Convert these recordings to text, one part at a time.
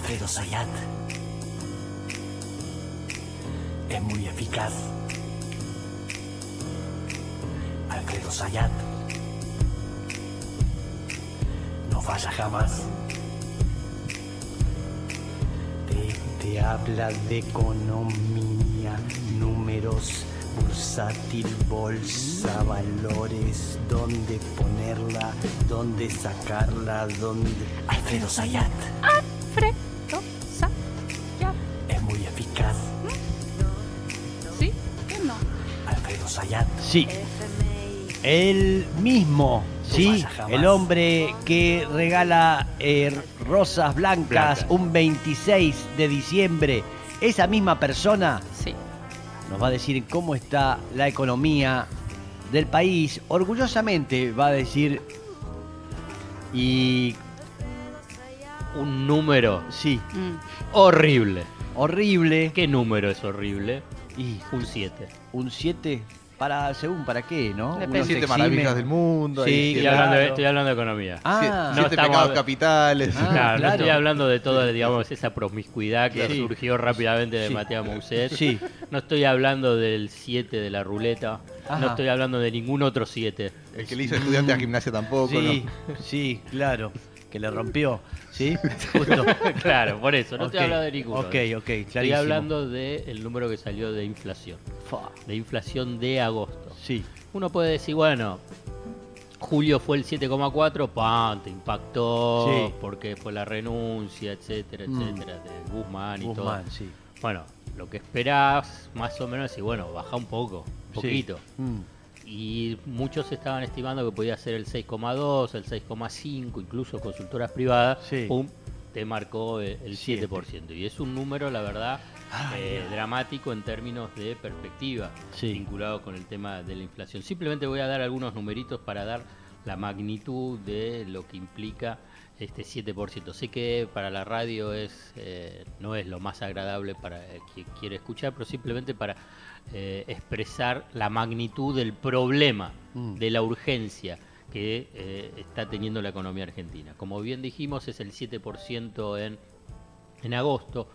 Alfredo Sayat es muy eficaz. Alfredo Sayat no falla jamás. Te, te habla de economía, números, bursátil, bolsa, valores, dónde ponerla, dónde sacarla, dónde... Alfredo Sayat Alfredo Sí. El mismo, sí, el hombre que regala eh, rosas blancas, Blancas. un 26 de diciembre. Esa misma persona Sí. nos va a decir cómo está la economía del país. Orgullosamente va a decir, y Un número sí, Mm. horrible. horrible. ¿Qué número es horrible? Y Un 7. un 7 para, según para qué, ¿no? Uno Siete exime. maravillas del mundo. Sí, ahí, Estoy, claro. hablando de, estoy hablando de economía. Ah, siete- no siete estamos pecados capitales. Ah, claro, no estoy hablando de todo, digamos, esa promiscuidad que Sí. surgió rápidamente de Sí. Mateo Mousset. Sí. No estoy hablando del 7 de la ruleta. Ajá. No estoy hablando de ningún otro 7. El que le hizo estudiante a gimnasia tampoco. Sí, ¿no? sí, claro. Que le rompió, ¿sí? Justo. claro, por eso, no Ok, estoy hablando de ninguno. Ok, ok, Estoy clarísimo. hablando del número que salió de inflación. De inflación de agosto. Sí, Uno puede decir, bueno, julio fue el 7,4, ¡pam! Te impactó, Sí. porque fue la renuncia, etcétera, Mm. etcétera, de Guzmán y Guzmán, todo. sí. Bueno, lo que esperás más o menos es, bueno, baja un poco, un Sí. poquito. Mm, Y muchos estaban estimando que podía ser el 6,2, el 6,5, incluso consultoras privadas, pum, te marcó el, el Siete. 7%. Y es un número, la verdad, eh, dramático en términos de perspectiva, Sí. vinculado con el tema de la inflación. Simplemente voy a dar algunos numeritos para dar la magnitud de lo que implica este 7%. Sé que para la radio es eh, no es lo más agradable para que quiere escuchar, pero simplemente para eh, expresar la magnitud del problema, Mm. de la urgencia que eh, está teniendo la economía argentina. Como bien dijimos, es el 7% en, en agosto.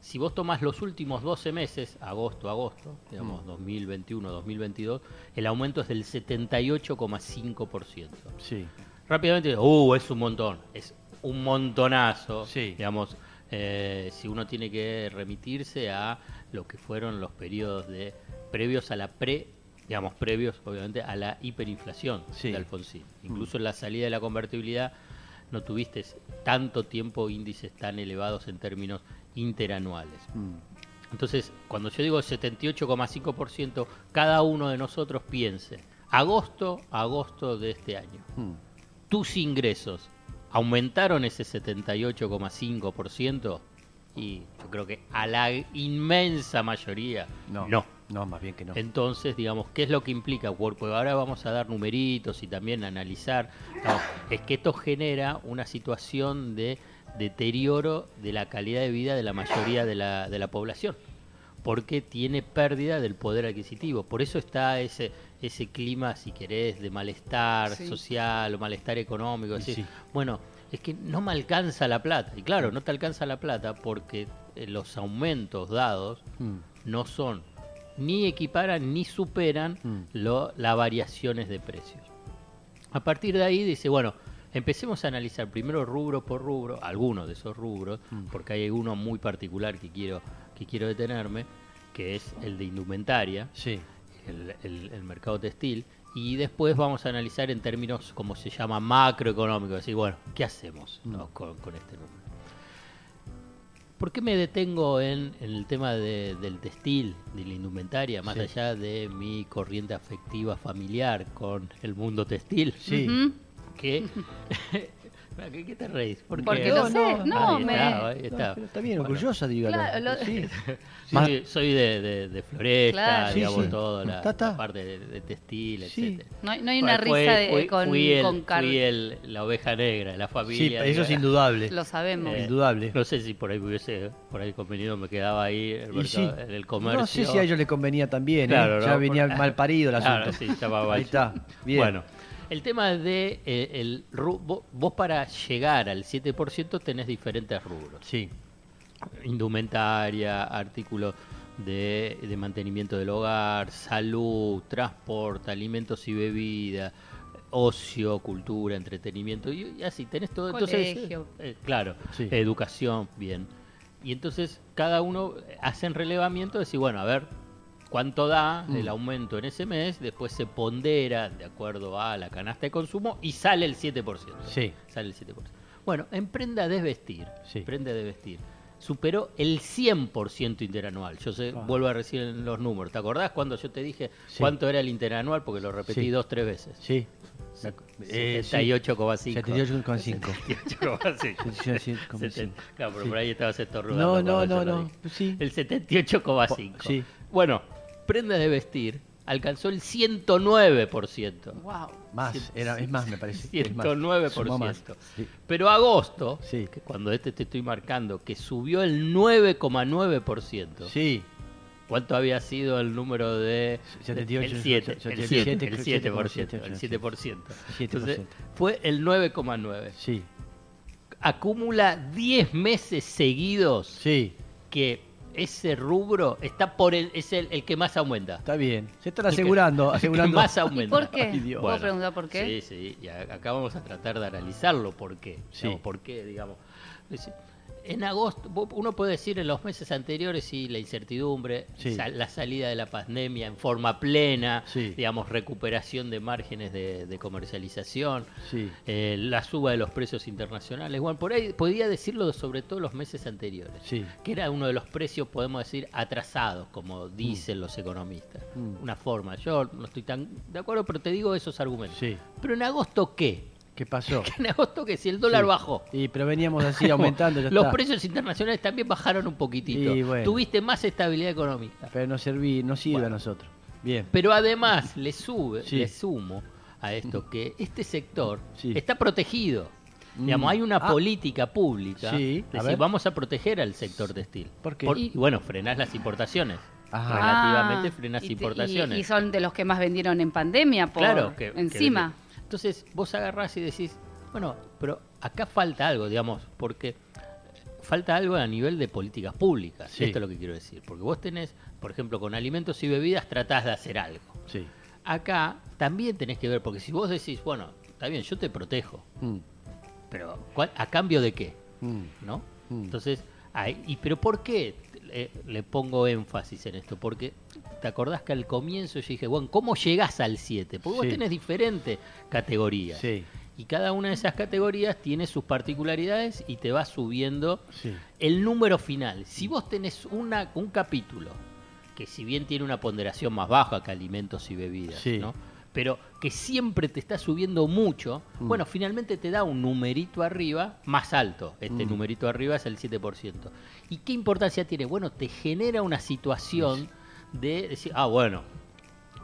Si vos tomás los últimos 12 meses, agosto, agosto, digamos 2021, 2022, el aumento es del 78,5%. sí. Rápidamente, uh, es un montón, es un montonazo. Sí. Digamos, eh, si uno tiene que remitirse a lo que fueron los periodos de previos a la pre, digamos, previos obviamente a la hiperinflación Sí. de Alfonsín. Incluso en la salida de la convertibilidad no tuviste tanto tiempo índices tan elevados en términos interanuales. Mm, Entonces, cuando yo digo 78,5%, cada uno de nosotros piense, agosto, agosto de este año, mm. tus ingresos aumentaron ese 78,5% y yo creo que a la inmensa mayoría No, no. no, más bien que no. Entonces, digamos, ¿qué es lo que implica Porque ahora vamos a dar numeritos y también analizar. No, es que esto genera una situación de deterioro de la calidad de vida de la mayoría de la, de la población. Porque tiene pérdida del poder adquisitivo. Por eso está ese, ese clima, si querés, de malestar Sí. social o malestar económico. Sí. Bueno, es que no me alcanza la plata. Y claro, no te alcanza la plata porque eh, los aumentos dados Mm, no son ni equiparan ni superan Mm. lo- las variaciones de precios. A partir de ahí dice, bueno, empecemos a analizar primero rubro por rubro, algunos de esos rubros, Mm. porque hay uno muy particular que quiero, que quiero detenerme, que es el de indumentaria, Sí, el, el- el mercado textil, y después vamos a analizar en términos, como se llama, macroeconómicos, decir, bueno, ¿qué hacemos no, con, con este número? ¿Por qué me detengo en, en el tema de- del textil, de la indumentaria, más Sí. allá de mi corriente afectiva familiar con el mundo textil? sí. Que, ¿Qué, qué te reís? ¿Por? Porque lo sé, no, ahí me- está, ahí No, está. está bien, Bueno, orgullosa, dígalo. Claro, lo- Sí. Sí, soy de, de- de floresta, Claro. Sí, digamos, sí. todo, la, la parte de, de textil, Sí. etcétera. No, hay- no hay una Bueno, fue- risa de, fui- con, fui el- con Carl. fui el- la oveja negra la Sí, familia. eso es indudable. Lo sabemos. Eh, Indudable. No sé si por ahí me hubiese por ahí convenido, me quedaba ahí sí. en el comercio. No sé si a ellos les convenía también, ¿eh? Claro, ya ¿no? venía Por- mal parido el asunto. Claro, sí, estaba Ahí mal. está, bien. Bueno, el tema de eh, el vos, para llegar al 7% tenés diferentes rubros. Sí, indumentaria, artículos de, de mantenimiento del hogar, salud, transporte, alimentos y bebidas, ocio, cultura, entretenimiento, y, y así tenés todo. Entonces, Colegio. eh, claro, Sí. educación, bien. Y entonces cada uno hacen relevamiento de decir, bueno, a ver, cuánto da Mm. el aumento en ese mes, después se pondera de acuerdo a la canasta de consumo y sale el 7%. Sí. Sale el 7%. Bueno, en prenda de vestir, Sí. prenda de vestir, superó el 100% interanual. Yo sé, Ah. vuelvo a en los números. ¿Te acordás cuando yo te dije Sí. cuánto era el interanual? Porque lo repetí Sí. dos, tres veces. Sí. Eh, sí. 78,5. 78,5. 78,5. 78,5. Claro, pero por ahí estabas estornudando. No, no, no, no. Sí. El 78,5. Sí. Bueno, prenda de vestir alcanzó el 109%. Wow. Más, era, es más, me parece. es más. 109%. Sumó más. Sí. Pero agosto, Sí. que cuando este te estoy marcando, que subió el 9,9%. Sí. ¿Cuánto había sido el número de 78, el 7, el 7, 77, el 7%, el 7%. 7%. Entonces, fue el 9,9. Sí. Acumula 10 meses seguidos Sí. que ese rubro está por el es el, el que más aumenta. Está bien. Se están El que- asegurando, el que asegurando. más ¿Y aumenta. por qué? Ay. ¿Puedo preguntar por qué? Sí, sí, y acá vamos a tratar de analizarlo por qué. Sí. Digamos, ¿Por qué, digamos? En agosto, uno puede decir en los meses anteriores, sí, la incertidumbre, Sí. la salida de la pandemia en forma plena, Sí. digamos, recuperación de márgenes de, de comercialización, Sí. eh, la suba de los precios internacionales. Bueno, por ahí podía decirlo sobre todo los meses anteriores, que era uno de los precios, podemos decir, atrasados, como dicen los economistas. Mm. Una forma. Yo no estoy tan de acuerdo, pero te digo esos argumentos. Pero en agosto, ¿qué? ¿Qué pasó? En agosto, que si el dólar Sí. bajó. Y pero veníamos así aumentando. ya Los está. precios internacionales también bajaron un poquitito. Y bueno. Tuviste más estabilidad económica. Pero no serví, no sirve Bueno. a nosotros. Bien. Pero además le sube, Sí. le sumo a esto que este sector Sí. está protegido. Mm. Digamos, hay una Ah. política pública Sí, de a decir, ver. vamos a proteger al sector textil. ¿Por qué? y bueno, frenás las importaciones. Ajá. Relativamente Ah, frenas y te- importaciones. Y, y son de los que más vendieron en pandemia, por Claro, que, que encima. vende. Entonces vos agarrás y decís, bueno, pero acá falta algo, digamos, porque falta algo a nivel de políticas públicas. Sí. Esto es lo que quiero decir. Porque vos tenés, por ejemplo, con alimentos y bebidas tratás de hacer algo. Sí. Acá también tenés que ver, porque si vos decís, bueno, está bien, yo te protejo, Mm, pero ¿cuál- ¿a cambio de qué? mm. ¿No? Mm. Entonces, ahí- y, ¿pero por qué le, le pongo énfasis en esto? Porque te acordás que al comienzo yo dije, bueno, ¿cómo llegás al 7? Porque vos Sí. tenés diferentes categorías. Sí. Y cada una de esas categorías tiene sus particularidades y te va subiendo Sí. el número final. Si vos tenés una, un capítulo que si bien tiene una ponderación más baja que alimentos y bebidas. ¿no? pero que siempre te está subiendo mucho, Mm. bueno, finalmente te da un numerito arriba más alto. Este Mm. numerito arriba es el 7%. ¿Y qué importancia tiene? Bueno, te genera una situación de decir, ah, bueno,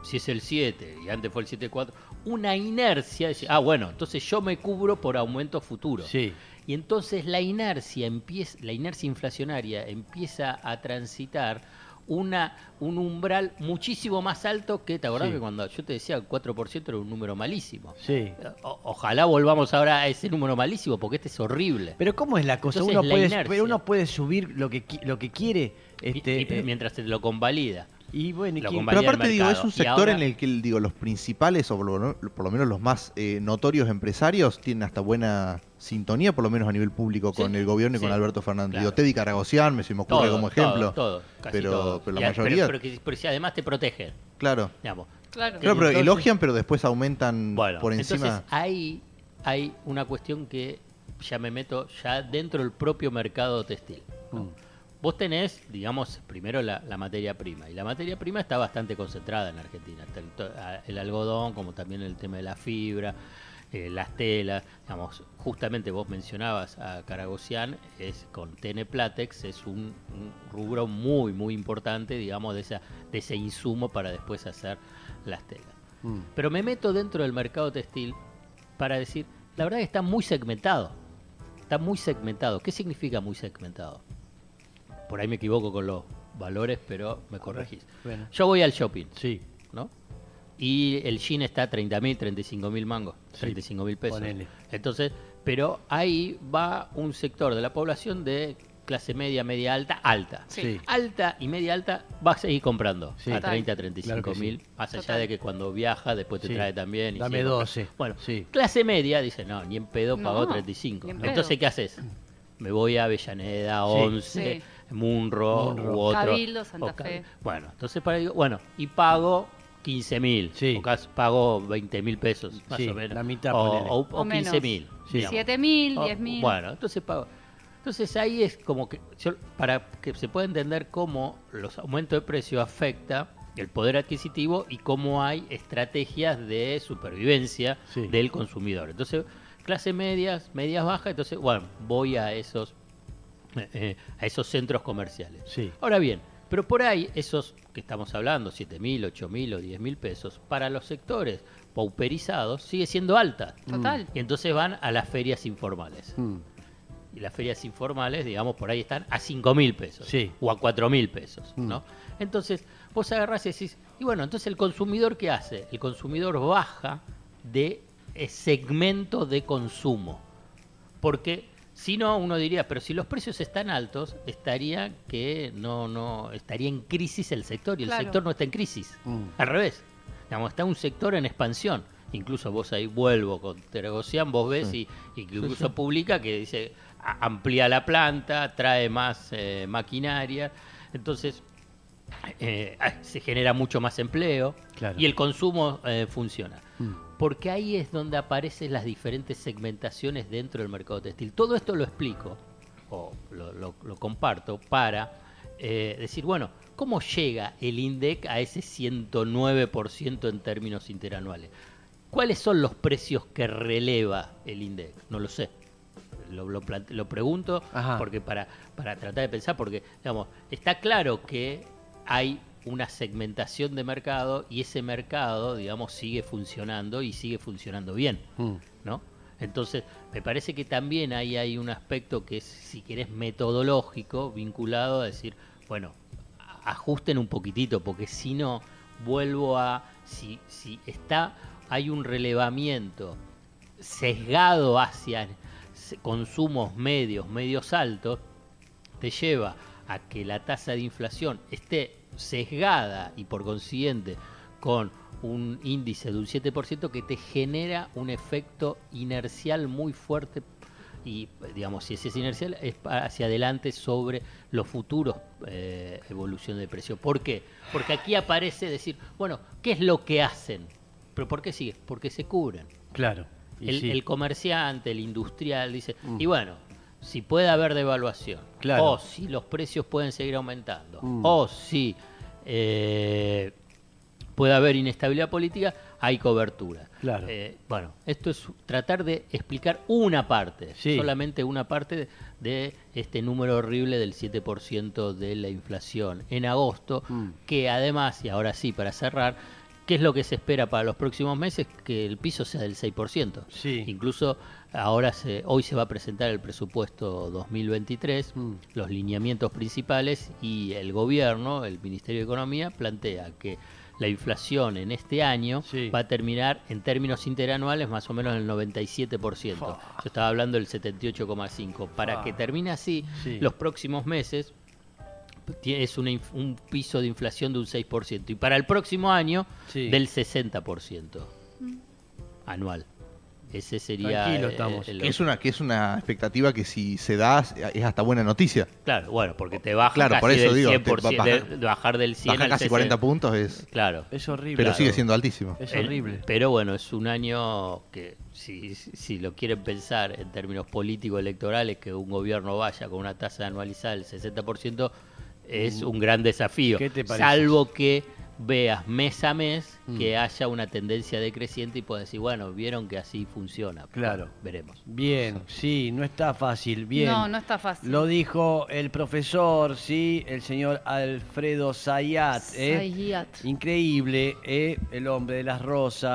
si es el 7 y antes fue el 7.4, una inercia de decir, ah, bueno, entonces yo me cubro por aumento futuro. Sí. Y entonces la inercia empieza, la inercia inflacionaria empieza a transitar una, un umbral muchísimo más alto que, ¿te acordás Sí. que cuando yo te decía el 4% era un número malísimo? Sí. O- ojalá volvamos ahora a ese número malísimo porque este es horrible. Pero ¿cómo es la cosa? Entonces, uno la puede, pero uno puede subir lo que lo que quiere, este, Y- y eh, mientras te lo convalida. Y bueno, y Pero aparte, digo, es un Y sector ahora- en el que digo los principales, o por lo, por lo menos los más eh, notorios empresarios, tienen hasta buena sintonía, por lo menos a nivel público, Sí, con el gobierno y con sí, Alberto Fernández. claro. Digo, Teddy Caragosian, me se me ocurre Todo, como ejemplo. todo, todo, casi pero, todo. pero Y la a- mayoría, Pero, que- pero si además te protegen, claro. digamos. Claro. Claro, pero entonces- elogian, pero después aumentan Bueno, por encima. entonces ahí hay una cuestión que ya me meto ya dentro del propio mercado textil. ¿no? Mm. Vos tenés, digamos, primero la, la materia prima. Y la materia prima está bastante concentrada en Argentina. El, algodón, como también el tema de la fibra, eh, las telas. Digamos, justamente vos mencionabas a Caragosian, es con TN Platex, es un, un rubro muy, muy importante, digamos, de, esa, de ese insumo para después hacer las telas. Mm. Pero me meto dentro del mercado textil para decir, la verdad que está muy segmentado. Está muy segmentado. ¿Qué significa muy segmentado? Por ahí me equivoco con los valores, pero me corregís. Bueno. Yo voy al shopping, Sí. ¿no? Y el jean está a 30 mil, 35 mil mangos, Sí, 35 mil pesos. ponele. Entonces, pero ahí va un sector de la población de clase media, media alta, alta. Sí. Alta y media alta vas a seguir comprando Sí. a Total. 30, 35 Claro que mil, más allá Total. de que cuando viaja después te Sí. trae también. y Dame sigue 12. comprando. Bueno, Sí. clase media dice, no, ni en pedo No, pagó 35. ni en pedo. Entonces, ¿qué haces? Me voy a Avellaneda, Sí. 11, Sí. Munro, Munro. u otro. Cabildo, Santa Fe. Bueno, entonces para bueno, y pago 15 mil, Sí. o casi pago 20 mil pesos, más Sí, o menos. la mitad, o, o, O o 15 menos. mil. Sí. digamos. 7 mil, O- 10 mil. Bueno, entonces pago. Entonces ahí es como que, yo- para que se pueda entender cómo los aumentos de precio afecta el poder adquisitivo y cómo hay estrategias de supervivencia Sí. del consumidor. Entonces, clase medias, medias bajas, entonces, bueno, voy a esos, eh, eh, a esos centros comerciales. Sí. Ahora bien, pero por ahí esos que estamos hablando, 7 mil, 8 mil o 10 mil pesos, para los sectores pauperizados sigue siendo alta. Total. Y entonces van a las ferias informales. Mm. Y las ferias informales, digamos, por ahí están a 5 mil pesos. Sí. O a 4 mil pesos, Mm. ¿no? Entonces, vos agarrás y decís, y bueno, entonces el consumidor, ¿qué hace? El consumidor baja de eh, segmento de consumo. Porque si no, uno diría, pero si los precios están altos, estaría que no, no, estaría en crisis el sector. Y el Claro. sector no está en crisis. Mm. Al revés. Digamos, está un sector en expansión. Incluso vos ahí vuelvo con Teregocian, vos ves y, y que incluso publica que dice amplía la planta, trae más eh, maquinaria. Entonces, eh, ah, se genera mucho más empleo Claro. y el consumo eh, funciona. Mm. Porque ahí es donde aparecen las diferentes segmentaciones dentro del mercado textil. Todo esto lo explico, o lo, lo- lo comparto, para eh, decir, bueno, ¿cómo llega el INDEC a ese 109% en términos interanuales? ¿Cuáles son los precios que releva el INDEC? No lo sé. Lo, lo plante- lo pregunto Ajá. porque para, para tratar de pensar, porque digamos, está claro que hay una segmentación de mercado y ese mercado, digamos, sigue funcionando y sigue funcionando bien, Mm. ¿no? Entonces, me parece que también ahí hay un aspecto que es, si querés, metodológico, vinculado a decir, bueno, ajusten un poquitito, porque si no, vuelvo a, si, si está, hay un relevamiento sesgado hacia consumos medios, medios altos, te lleva a que la tasa de inflación esté sesgada y por consiguiente con un índice de un 7% que te genera un efecto inercial muy fuerte y digamos si ese es inercial es hacia adelante sobre los futuros eh, evolución de precio. ¿Por qué? Porque aquí aparece decir, bueno, ¿qué es lo que hacen? ¿Pero por qué sigue? Porque se cubren. Claro. El, sí. el comerciante, el industrial, dice, Mm. y bueno, si puede haber devaluación, Claro. o si los precios pueden seguir aumentando, Mm. o si eh, puede haber inestabilidad política, hay cobertura. Claro. Eh, bueno, esto es tratar de explicar una parte, Sí. solamente una parte de, de este número horrible del 7% de la inflación en agosto, Mm. que además, y ahora sí, para cerrar, ¿qué es lo que se espera para los próximos meses? Que el piso sea del 6%. Sí. Incluso ahora se, hoy se va a presentar el presupuesto 2023, Mm. los lineamientos principales y el gobierno, el Ministerio de Economía, plantea que la inflación en este año Sí. va a terminar en términos interanuales más o menos en el 97%. Fa. Yo estaba hablando del 78,5%. Para que termine así, Sí. los próximos meses es una inf- un piso de inflación de un 6%. Y para el próximo año, Sí. del 60% anual. Ese sería... Tranquilo eh, estamos. el- Que es una que es una expectativa que si se da es hasta buena noticia. Claro, bueno, porque te baja Claro, casi por eso del digo, te 100%, va a de- bajar- de bajar del 100 Baja al casi 60. 40 puntos es Claro. Es horrible. pero Claro. sigue siendo altísimo. Es El- horrible. pero bueno, es un año que si, si lo quieren pensar en términos políticos electorales, que un gobierno vaya con una tasa anualizada del 60% es un gran desafío. Mm. ¿Qué te parece? Salvo que veas mes a mes Mm. que haya una tendencia decreciente y puedas decir, bueno, vieron que así funciona. Claro. Bueno, veremos. Bien, sí, no está fácil. Bien. No, no está fácil. Lo dijo el profesor, sí, el señor Alfredo Zayat. ¿eh? Zayat. Increíble, ¿eh? el hombre de las rosas.